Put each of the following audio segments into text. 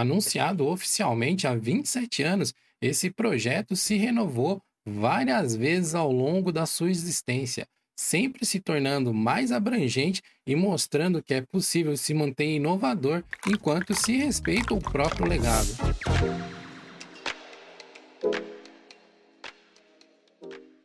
Anunciado oficialmente há 27 anos, esse projeto se renovou várias vezes ao longo da sua existência, sempre se tornando mais abrangente e mostrando que é possível se manter inovador enquanto se respeita o próprio legado.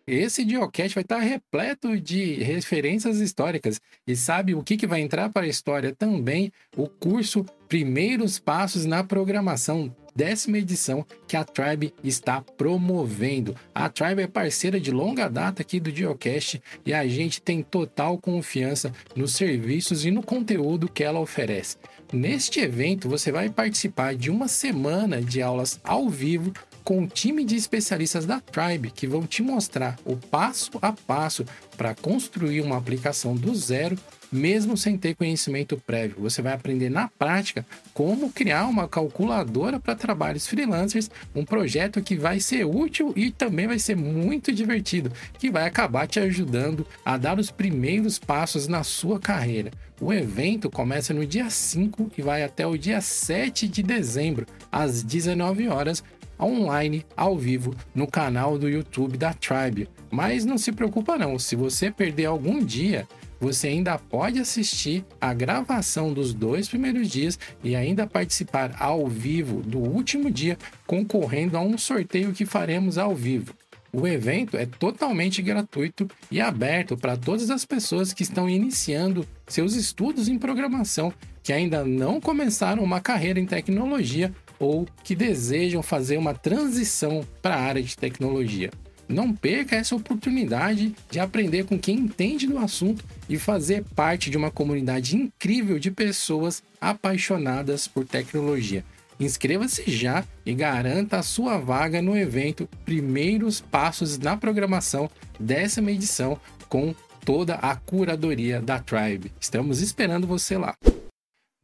Esse Geocache vai estar repleto de referências históricas. E sabe o que, que vai entrar para a história também? O curso Primeiros Passos na Programação, décima edição que a Tribe está promovendo. A Tribe é parceira de longa data aqui do Geocache e a gente tem total confiança nos serviços e no conteúdo que ela oferece. Neste evento, você vai participar de uma semana de aulas ao vivo com um time de especialistas da Tribe que vão te mostrar o passo a passo para construir uma aplicação do zero, mesmo sem ter conhecimento prévio. Você vai aprender na prática como criar uma calculadora para trabalhos freelancers, um projeto que vai ser útil e também vai ser muito divertido, que vai acabar te ajudando a dar os primeiros passos na sua carreira. O evento começa no dia 5 e vai até o dia 7 de dezembro, às 19 horas, online, ao vivo, no canal do YouTube da Tribe. Mas não se preocupa não, se você perder algum dia, você ainda pode assistir a gravação dos dois primeiros dias e ainda participar ao vivo do último dia, concorrendo a um sorteio que faremos ao vivo. O evento é totalmente gratuito e aberto para todas as pessoas que estão iniciando seus estudos em programação, que ainda não começaram uma carreira em tecnologia ou que desejam fazer uma transição para a área de tecnologia. Não perca essa oportunidade de aprender com quem entende do assunto e fazer parte de uma comunidade incrível de pessoas apaixonadas por tecnologia. Inscreva-se já e garanta a sua vaga no evento Primeiros Passos na Programação, décima edição, com toda a curadoria da Tribe. Estamos esperando você lá.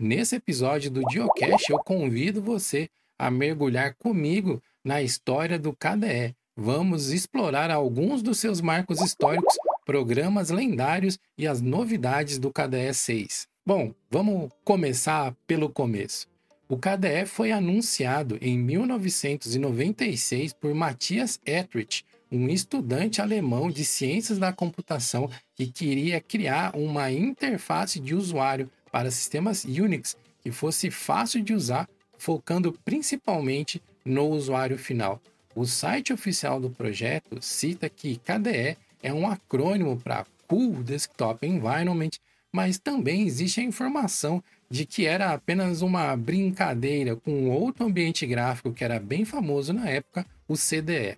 Nesse episódio do Geocache, eu convido você a mergulhar comigo na história do KDE. Vamos explorar alguns dos seus marcos históricos, programas lendários e as novidades do KDE 6. Bom, vamos começar pelo começo. O KDE foi anunciado em 1996 por Matthias Etrich, um estudante alemão de ciências da computação que queria criar uma interface de usuário para sistemas Unix que fosse fácil de usar, focando principalmente no usuário final. O site oficial do projeto cita que KDE é um acrônimo para Cool Desktop Environment, mas também existe a informação de que era apenas uma brincadeira com outro ambiente gráfico que era bem famoso na época, o CDE.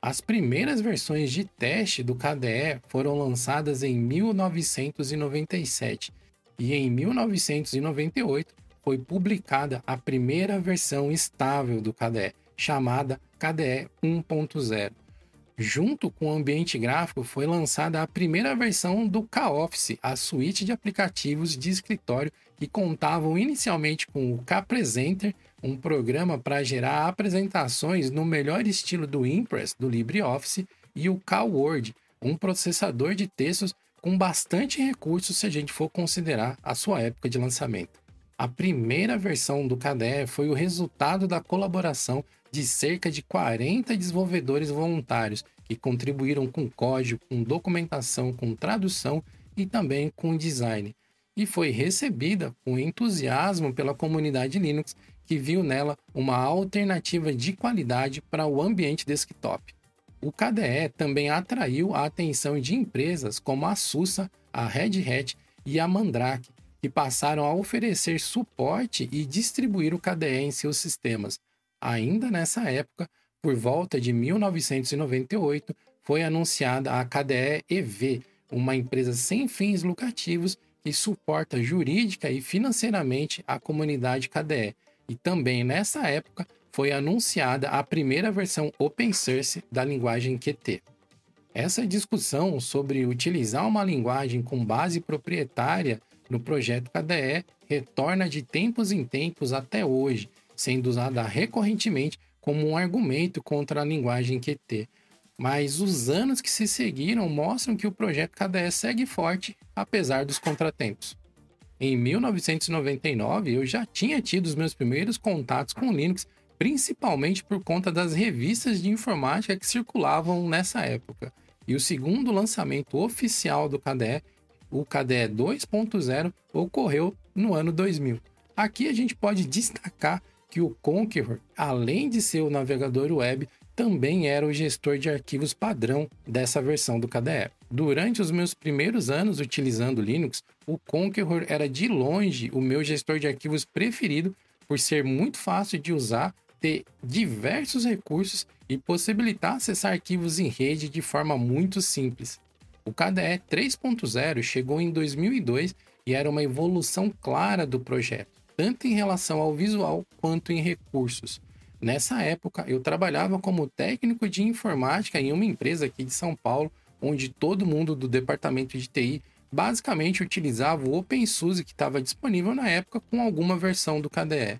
As primeiras versões de teste do KDE foram lançadas em 1997 e em 1998 foi publicada a primeira versão estável do KDE, chamada KDE 1.0. Junto com o ambiente gráfico, foi lançada a primeira versão do K-Office, a suíte de aplicativos de escritório que contavam inicialmente com o K-Presenter, um programa para gerar apresentações no melhor estilo do Impress do LibreOffice, e o K-Word, um processador de textos com bastante recursos se a gente for considerar a sua época de lançamento. A primeira versão do KDE foi o resultado da colaboração de cerca de 40 desenvolvedores voluntários que contribuíram com código, com documentação, com tradução e também com design. E foi recebida com entusiasmo pela comunidade Linux, que viu nela uma alternativa de qualidade para o ambiente desktop. O KDE também atraiu a atenção de empresas como a SUSE, a Red Hat e a Mandrake, que passaram a oferecer suporte e distribuir o KDE em seus sistemas. Ainda nessa época, por volta de 1998, foi anunciada a KDE EV, uma empresa sem fins lucrativos que suporta jurídica e financeiramente a comunidade KDE. E também nessa época foi anunciada a primeira versão open source da linguagem Qt. Essa discussão sobre utilizar uma linguagem com base proprietária no projeto KDE retorna de tempos em tempos até hoje, sendo usada recorrentemente como um argumento contra a linguagem Qt. Mas os anos que se seguiram mostram que o projeto KDE segue forte, apesar dos contratempos. em 1999 eu já tinha tido os meus primeiros contatos com Linux, principalmente por conta das revistas de informática que circulavam nessa época. E o segundo lançamento oficial do KDE, o KDE 2.0, ocorreu no ano 2000. Aqui a gente pode destacar que o Conqueror, além de ser o navegador web, também era o gestor de arquivos padrão dessa versão do KDE. Durante os meus primeiros anos utilizando Linux, o Conqueror era de longe o meu gestor de arquivos preferido por ser muito fácil de usar, ter diversos recursos e possibilitar acessar arquivos em rede de forma muito simples. O KDE 3.0 chegou em 2002 e era uma evolução clara do projeto, tanto em relação ao visual quanto em recursos. Nessa época, eu trabalhava como técnico de informática em uma empresa aqui de São Paulo, onde todo mundo do departamento de TI basicamente utilizava o OpenSUSE que estava disponível na época com alguma versão do KDE.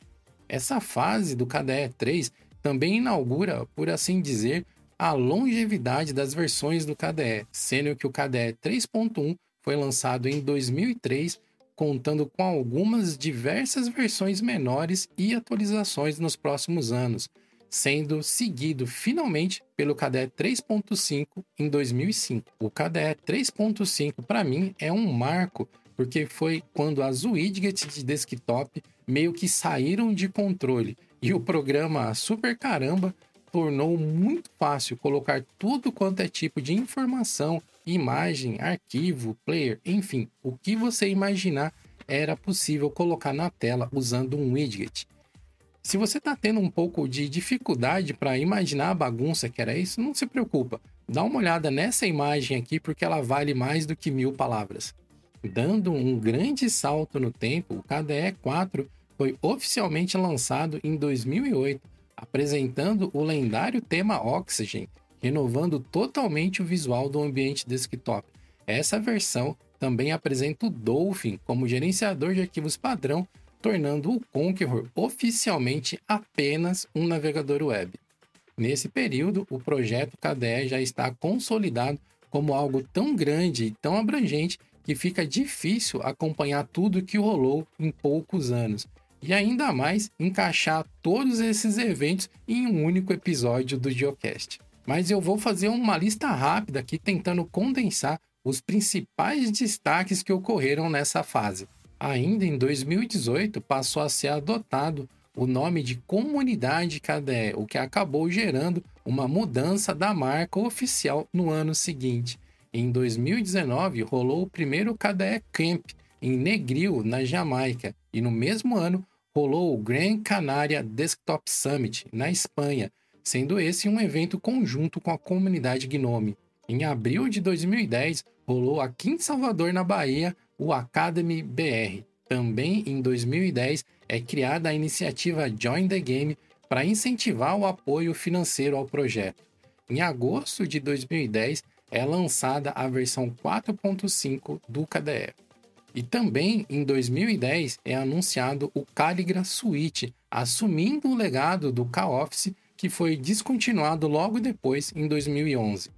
Essa fase do KDE 3 também inaugura, por assim dizer, a longevidade das versões do KDE, sendo que o KDE 3.1 foi lançado em 2003, contando com algumas diversas versões menores e atualizações nos próximos anos, sendo seguido finalmente pelo KDE 3.5 em 2005. O KDE 3.5 para mim é um marco porque foi quando as widgets de desktop meio que saíram de controle e o programa Super Caramba tornou muito fácil colocar tudo quanto é tipo de informação, imagem, arquivo, player, enfim, o que você imaginar era possível colocar na tela usando um widget. Se você está tendo um pouco de dificuldade para imaginar a bagunça que era isso, não se preocupa. Dá uma olhada nessa imagem aqui porque ela vale mais do que mil palavras. Dando um grande salto no tempo, o KDE 4 foi oficialmente lançado em 2008 apresentando o lendário tema Oxygen, renovando totalmente o visual do ambiente desktop. Essa versão também apresenta o Dolphin como gerenciador de arquivos padrão, tornando o Conqueror oficialmente apenas um navegador web. Nesse período, o projeto KDE já está consolidado como algo tão grande e tão abrangente que fica difícil acompanhar tudo que rolou em poucos anos e ainda mais encaixar todos esses eventos em um único episódio do Geocast. Mas eu vou fazer uma lista rápida aqui tentando condensar os principais destaques que ocorreram nessa fase. Ainda em 2018 passou a ser adotado o nome de Comunidade KDE, o que acabou gerando uma mudança da marca oficial no ano seguinte. Em 2019 rolou o primeiro KDE Camp em Negril, na Jamaica, e no mesmo ano rolou o Grand Canaria Desktop Summit, na Espanha, sendo esse um evento conjunto com a comunidade Gnome. Em abril de 2010, rolou aqui em Salvador, na Bahia, o Academy BR. Também em 2010 é criada a iniciativa Join the Game para incentivar o apoio financeiro ao projeto. Em agosto de 2010 é lançada a versão 4.5 do KDE. E também em 2010 é anunciado o Caligra Suite, assumindo o legado do K-Office que foi descontinuado logo depois em 2011.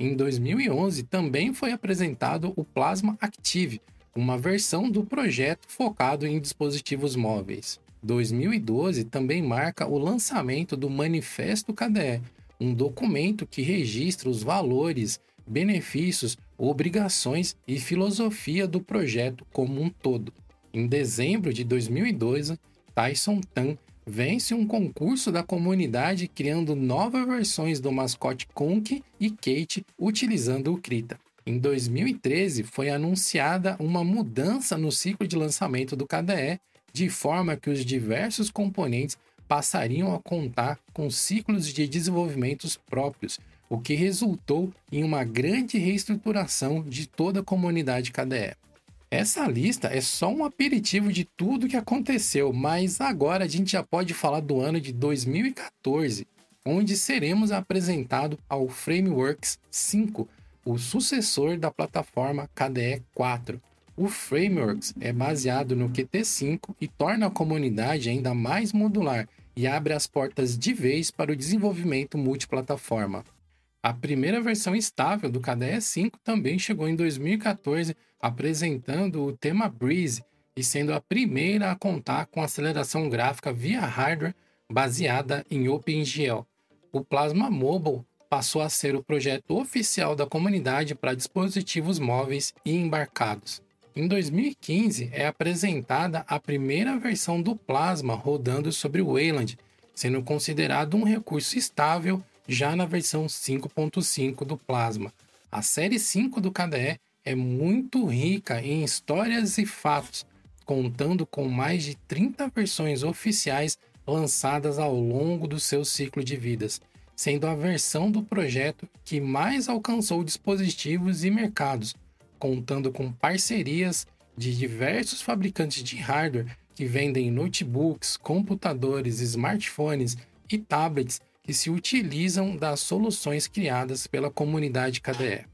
Em 2011 também foi apresentado o Plasma Active, uma versão do projeto focado em dispositivos móveis. 2012 também marca o lançamento do Manifesto KDE, um documento que registra os valores, benefícios, obrigações e filosofia do projeto como um todo. Em dezembro de 2012, Tyson Tan vence um concurso da comunidade criando novas versões do mascote Conk e Kate utilizando o Krita. Em 2013, foi anunciada uma mudança no ciclo de lançamento do KDE, de forma que os diversos componentes passariam a contar com ciclos de desenvolvimentos próprios, o que resultou em uma grande reestruturação de toda a comunidade KDE. Essa lista é só um aperitivo de tudo que aconteceu, mas agora a gente já pode falar do ano de 2014, onde seremos apresentados ao Frameworks 5, o sucessor da plataforma KDE 4. O Frameworks é baseado no Qt5 e torna a comunidade ainda mais modular e abre as portas de vez para o desenvolvimento multiplataforma. A primeira versão estável do KDE 5 também chegou em 2014, apresentando o tema Breeze, e sendo a primeira a contar com aceleração gráfica via hardware baseada em OpenGL. O Plasma Mobile passou a ser o projeto oficial da comunidade para dispositivos móveis e embarcados. Em 2015 é apresentada a primeira versão do Plasma rodando sobre o Wayland, sendo considerado um recurso estável já na versão 5.5 do Plasma. A série 5 do KDE é muito rica em histórias e fatos, contando com mais de 30 versões oficiais lançadas ao longo do seu ciclo de vidas, sendo a versão do projeto que mais alcançou dispositivos e mercados, contando com parcerias de diversos fabricantes de hardware que vendem notebooks, computadores, smartphones e tablets que se utilizam das soluções criadas pela comunidade KDE.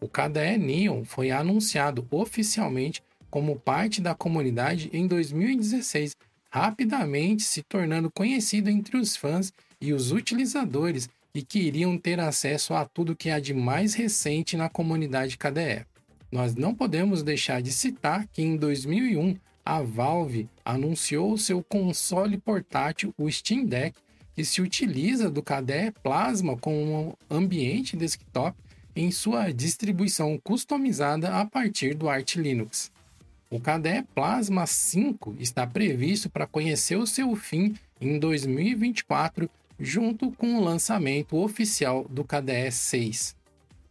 O KDE Neon foi anunciado oficialmente como parte da comunidade em 2016, rapidamente se tornando conhecido entre os fãs e os utilizadores que queriam ter acesso a tudo que há de mais recente na comunidade KDE. Nós não podemos deixar de citar que em 2001 a Valve anunciou seu console portátil, o Steam Deck, que se utiliza do KDE Plasma como ambiente desktop em sua distribuição customizada a partir do Arch Linux. O KDE Plasma 5 está previsto para conhecer o seu fim em 2024, junto com o lançamento oficial do KDE 6.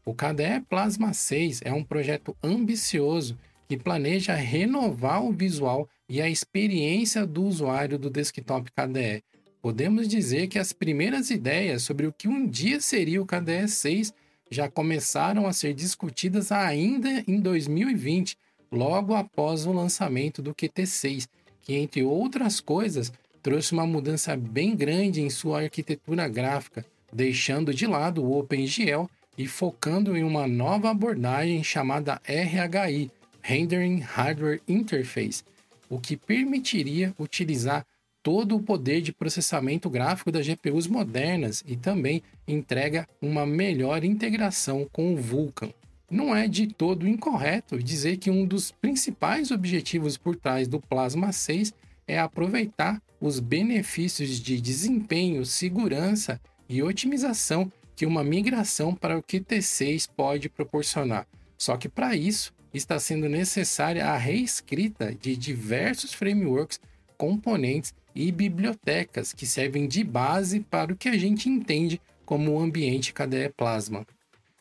O KDE Plasma 6 é um projeto ambicioso que planeja renovar o visual e a experiência do usuário do desktop KDE. Podemos dizer que as primeiras ideias sobre o que um dia seria o KDE 6 já começaram a ser discutidas ainda em 2020 logo após o lançamento do QT6, que, entre outras coisas, trouxe uma mudança bem grande em sua arquitetura gráfica, deixando de lado o OpenGL e focando em uma nova abordagem chamada RHI Rendering Hardware Interface, o que permitiria utilizar todo o poder de processamento gráfico das GPUs modernas e também entrega uma melhor integração com o Vulkan não é de todo incorreto dizer que um dos principais objetivos por trás do Plasma 6 é aproveitar os benefícios de desempenho, segurança e otimização que uma migração para o QT6 pode proporcionar. Só que para isso está sendo necessária a reescrita de diversos frameworks, componentes e bibliotecas que servem de base para o que a gente entende como o ambiente KDE Plasma.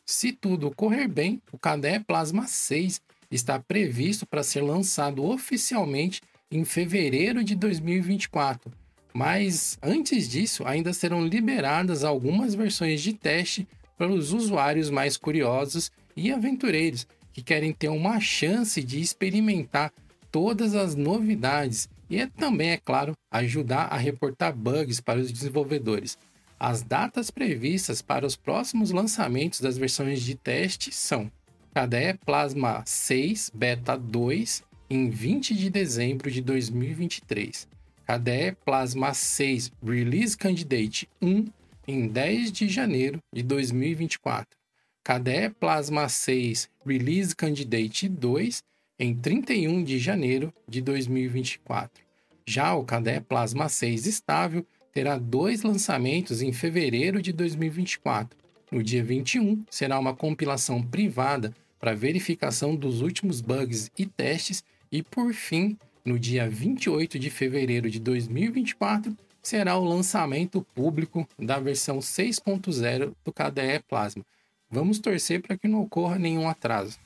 Se tudo correr bem, o KDE Plasma 6 está previsto para ser lançado oficialmente em fevereiro de 2024. Mas antes disso, ainda serão liberadas algumas versões de teste para os usuários mais curiosos e aventureiros que querem ter uma chance de experimentar todas as novidades e é também, é claro, ajudar a reportar bugs para os desenvolvedores. As datas previstas para os próximos lançamentos das versões de teste são KDE Plasma 6 Beta 2 em 20 de dezembro de 2023, KDE Plasma 6 Release Candidate 1 em 10 de janeiro de 2024, KDE Plasma 6 Release Candidate 2 em 31 de janeiro de 2024. Já o KDE Plasma 6 estável terá dois lançamentos em fevereiro de 2024. No dia 21, será uma compilação privada para verificação dos últimos bugs e testes, e por fim, no dia 28 de fevereiro de 2024, será o lançamento público da versão 6.0 do KDE Plasma. Vamos torcer para que não ocorra nenhum atraso.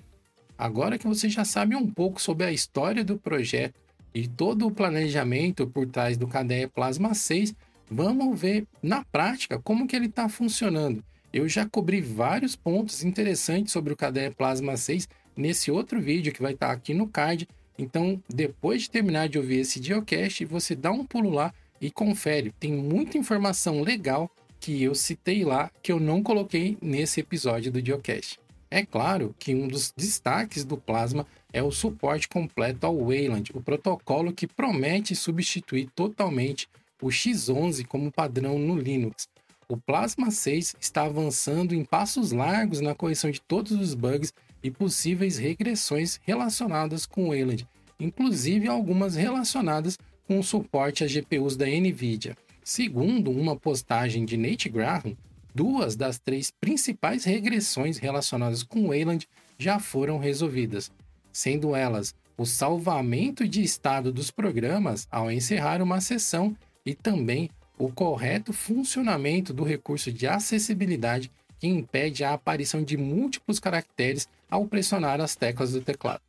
Agora que você já sabe um pouco sobre a história do projeto e todo o planejamento por trás do KDE Plasma 6, Vamos ver na prática como que ele está funcionando. Eu já cobri vários pontos interessantes sobre o KDE Plasma 6 nesse outro vídeo que vai estar tá aqui no card. Então, depois de terminar de ouvir esse Geocast, você dá um pulo lá e confere. Tem muita informação legal que eu citei lá que eu não coloquei nesse episódio do Geocast. É claro que um dos destaques do Plasma é o suporte completo ao Wayland, o protocolo que promete substituir totalmente o X11 como padrão no Linux. O Plasma 6 está avançando em passos largos na correção de todos os bugs e possíveis regressões relacionadas com o Wayland, inclusive algumas relacionadas com o suporte às GPUs da Nvidia. Segundo uma postagem de Nate Graham, duas das três principais regressões relacionadas com Wayland já foram resolvidas, sendo elas o salvamento de estado dos programas ao encerrar uma sessão e também o correto funcionamento do recurso de acessibilidade que impede a aparição de múltiplos caracteres ao pressionar as teclas do teclado.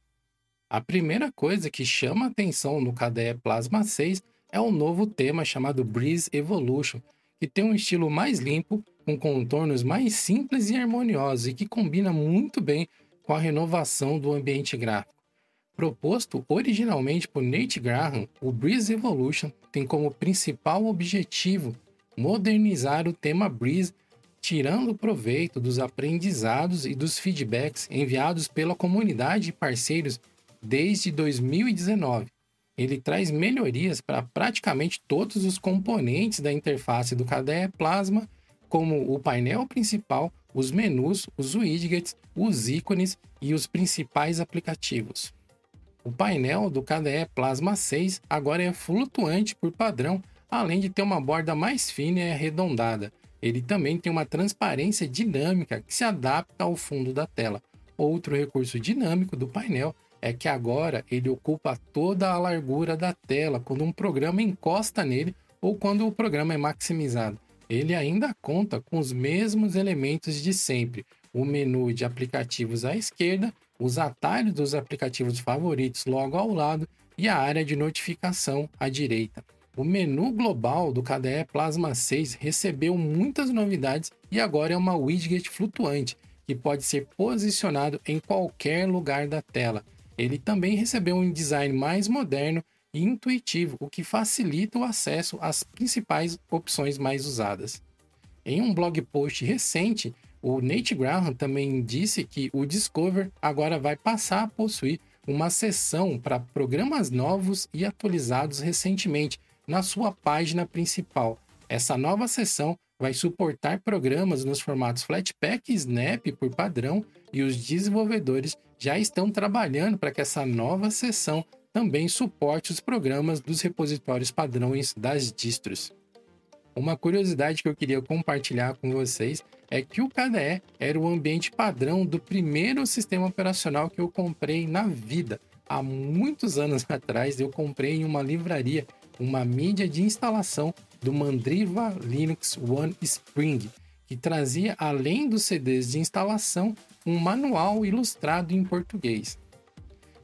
A primeira coisa que chama atenção no KDE Plasma 6 é o novo tema chamado Breeze Evolution, que tem um estilo mais limpo, com contornos mais simples e harmoniosos e que combina muito bem com a renovação do ambiente gráfico. Proposto originalmente por Nate Graham, o Breeze Evolution tem como principal objetivo modernizar o tema Breeze, tirando proveito dos aprendizados e dos feedbacks enviados pela comunidade e parceiros desde 2019. Ele traz melhorias para praticamente todos os componentes da interface do KDE Plasma, como o painel principal, os menus, os widgets, os ícones e os principais aplicativos. O painel do KDE Plasma 6 agora é flutuante por padrão, além de ter uma borda mais fina e arredondada. Ele também tem uma transparência dinâmica que se adapta ao fundo da tela. Outro recurso dinâmico do painel é que agora ele ocupa toda a largura da tela quando um programa encosta nele ou quando o programa é maximizado. Ele ainda conta com os mesmos elementos de sempre: o menu de aplicativos à esquerda os atalhos dos aplicativos favoritos logo ao lado e a área de notificação à direita. O menu global do KDE Plasma 6 recebeu muitas novidades e agora é uma widget flutuante que pode ser posicionado em qualquer lugar da tela. Ele também recebeu um design mais moderno e intuitivo, o que facilita o acesso às principais opções mais usadas. Em um blog post recente, o Nate Graham também disse que o Discover agora vai passar a possuir uma seção para programas novos e atualizados recentemente na sua página principal. Essa nova seção vai suportar programas nos formatos Flatpak e Snap por padrão e os desenvolvedores já estão trabalhando para que essa nova seção também suporte os programas dos repositórios padrões das distros. Uma curiosidade que eu queria compartilhar com vocês é que o KDE era o ambiente padrão do primeiro sistema operacional que eu comprei na vida. Há muitos anos atrás, eu comprei em uma livraria uma mídia de instalação do Mandriva Linux One Spring, que trazia, além dos CDs de instalação, um manual ilustrado em português.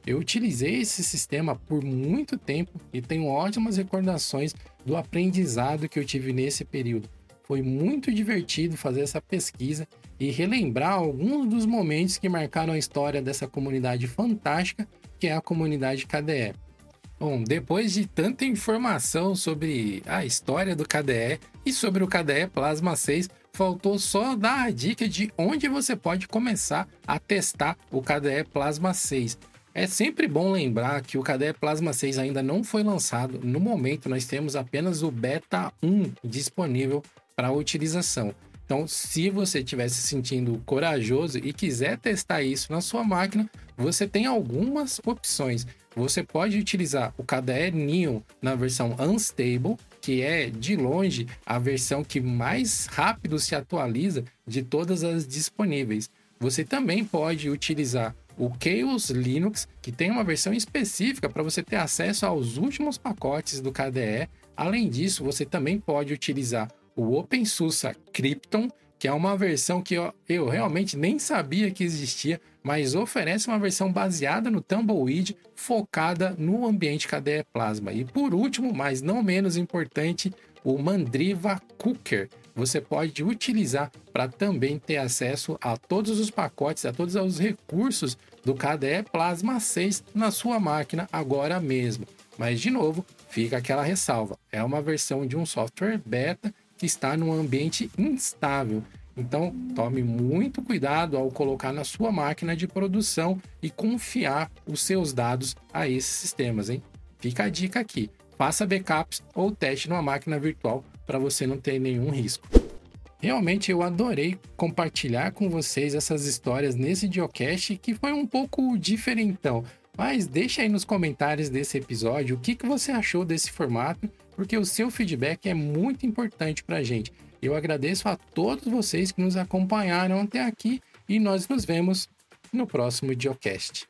Eu utilizei esse sistema por muito tempo e tenho ótimas recordações do aprendizado que eu tive nesse período. Foi muito divertido fazer essa pesquisa e relembrar alguns dos momentos que marcaram a história dessa comunidade fantástica que é a comunidade KDE. Bom, depois de tanta informação sobre a história do KDE e sobre o KDE Plasma 6, faltou só dar a dica de onde você pode começar a testar o KDE Plasma 6. É sempre bom lembrar que o KDE Plasma 6 ainda não foi lançado. No momento, nós temos apenas o Beta 1 disponível para utilização. Então, se você estiver se sentindo corajoso e quiser testar isso na sua máquina, você tem algumas opções. Você pode utilizar o Neon na versão Unstable, que é de longe a versão que mais rápido se atualiza de todas as disponíveis. Você também pode utilizar o Chaos Linux, que tem uma versão específica para você ter acesso aos últimos pacotes do KDE. Além disso, você também pode utilizar o OpenSUSE Krypton, que é uma versão que eu, eu, realmente nem sabia que existia, mas oferece uma versão baseada no Tumbleweed, focada no ambiente KDE Plasma. E por último, mas não menos importante, o Mandriva Cooker, você pode utilizar para também ter acesso a todos os pacotes, a todos os recursos do KDE Plasma 6 na sua máquina agora mesmo. Mas de novo, fica aquela ressalva: é uma versão de um software beta que está num ambiente instável. Então, tome muito cuidado ao colocar na sua máquina de produção e confiar os seus dados a esses sistemas, hein? Fica a dica aqui. Faça backups ou teste numa máquina virtual para você não ter nenhum risco. Realmente eu adorei compartilhar com vocês essas histórias nesse Geocache que foi um pouco diferentão, Mas deixa aí nos comentários desse episódio o que, que você achou desse formato, porque o seu feedback é muito importante para a gente. Eu agradeço a todos vocês que nos acompanharam até aqui e nós nos vemos no próximo Diocast.